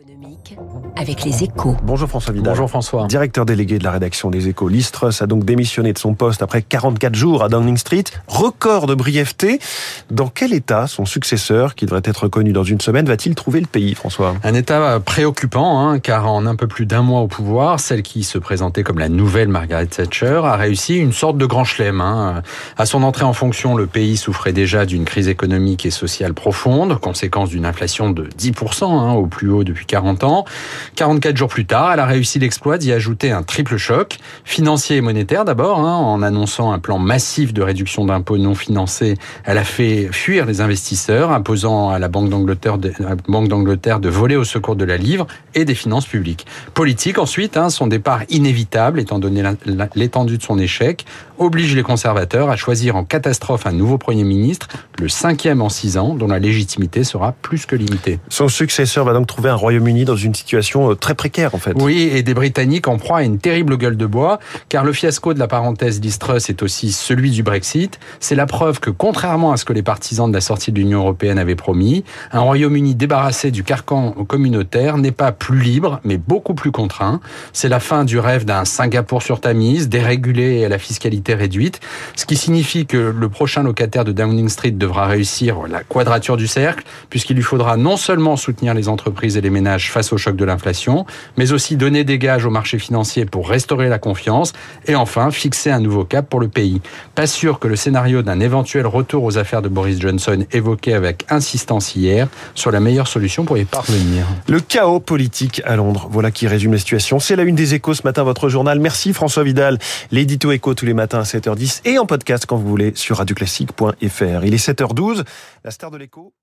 économique avec les échos. Bonjour François Vidal. Bonjour François. Directeur délégué de la rédaction des échos. Listrus a donc démissionné de son poste après 44 jours à Downing Street. Record de brièveté. Dans quel état son successeur, qui devrait être reconnu dans une semaine, va-t-il trouver le pays, François? Un état préoccupant, hein, car en un peu plus d'un mois au pouvoir, celle qui se présentait comme la nouvelle Margaret Thatcher a réussi une sorte de grand chelem. Hein. À son entrée en fonction, le pays souffrait déjà d'une crise économique et sociale profonde, conséquence d'une inflation de 10% hein, au plus haut depuis 40 ans. 44 jours plus tard, elle a réussi l'exploit d'y ajouter un triple choc, financier et monétaire d'abord, hein, en annonçant un plan massif de réduction d'impôts non financés. Elle a fait fuir les investisseurs, imposant à la Banque d'Angleterre de, voler au secours de la livre et des finances publiques. Politique ensuite, hein, son départ inévitable, étant donné l'étendue de son échec, oblige les conservateurs à choisir en catastrophe un nouveau Premier ministre, le cinquième en six ans, dont la légitimité sera plus que limitée. Son successeur va donc trouver un Royaume-Uni dans une situation euh, très précaire en fait. Oui, et des Britanniques en proie à une terrible gueule de bois, car le fiasco de la parenthèse Listrus est aussi celui du Brexit. C'est la preuve que, contrairement à ce que les partisans de la sortie de l'Union européenne avaient promis, un Royaume-Uni débarrassé du carcan communautaire n'est pas plus libre, mais beaucoup plus contraint. C'est la fin du rêve d'un Singapour sur Tamise, dérégulé à la fiscalité réduite, ce qui signifie que le prochain locataire de Downing Street devra réussir la quadrature du cercle, puisqu'il lui faudra non seulement soutenir les entreprises et les ménages face au choc de l'inflation, mais aussi donner des gages au marché financier pour restaurer la confiance, et enfin fixer un nouveau cap pour le pays. Pas sûr que le scénario d'un éventuel retour aux affaires de Boris Johnson évoqué avec insistance hier soit la meilleure solution pour y parvenir. Le chaos politique à Londres, voilà qui résume la situation. C'est la une des échos ce matin, votre journal. Merci François Vidal. L'édito écho tous les matins à 7h10 et en podcast quand vous voulez sur radioclassique.fr. Il est 7h12, la star de l'écho.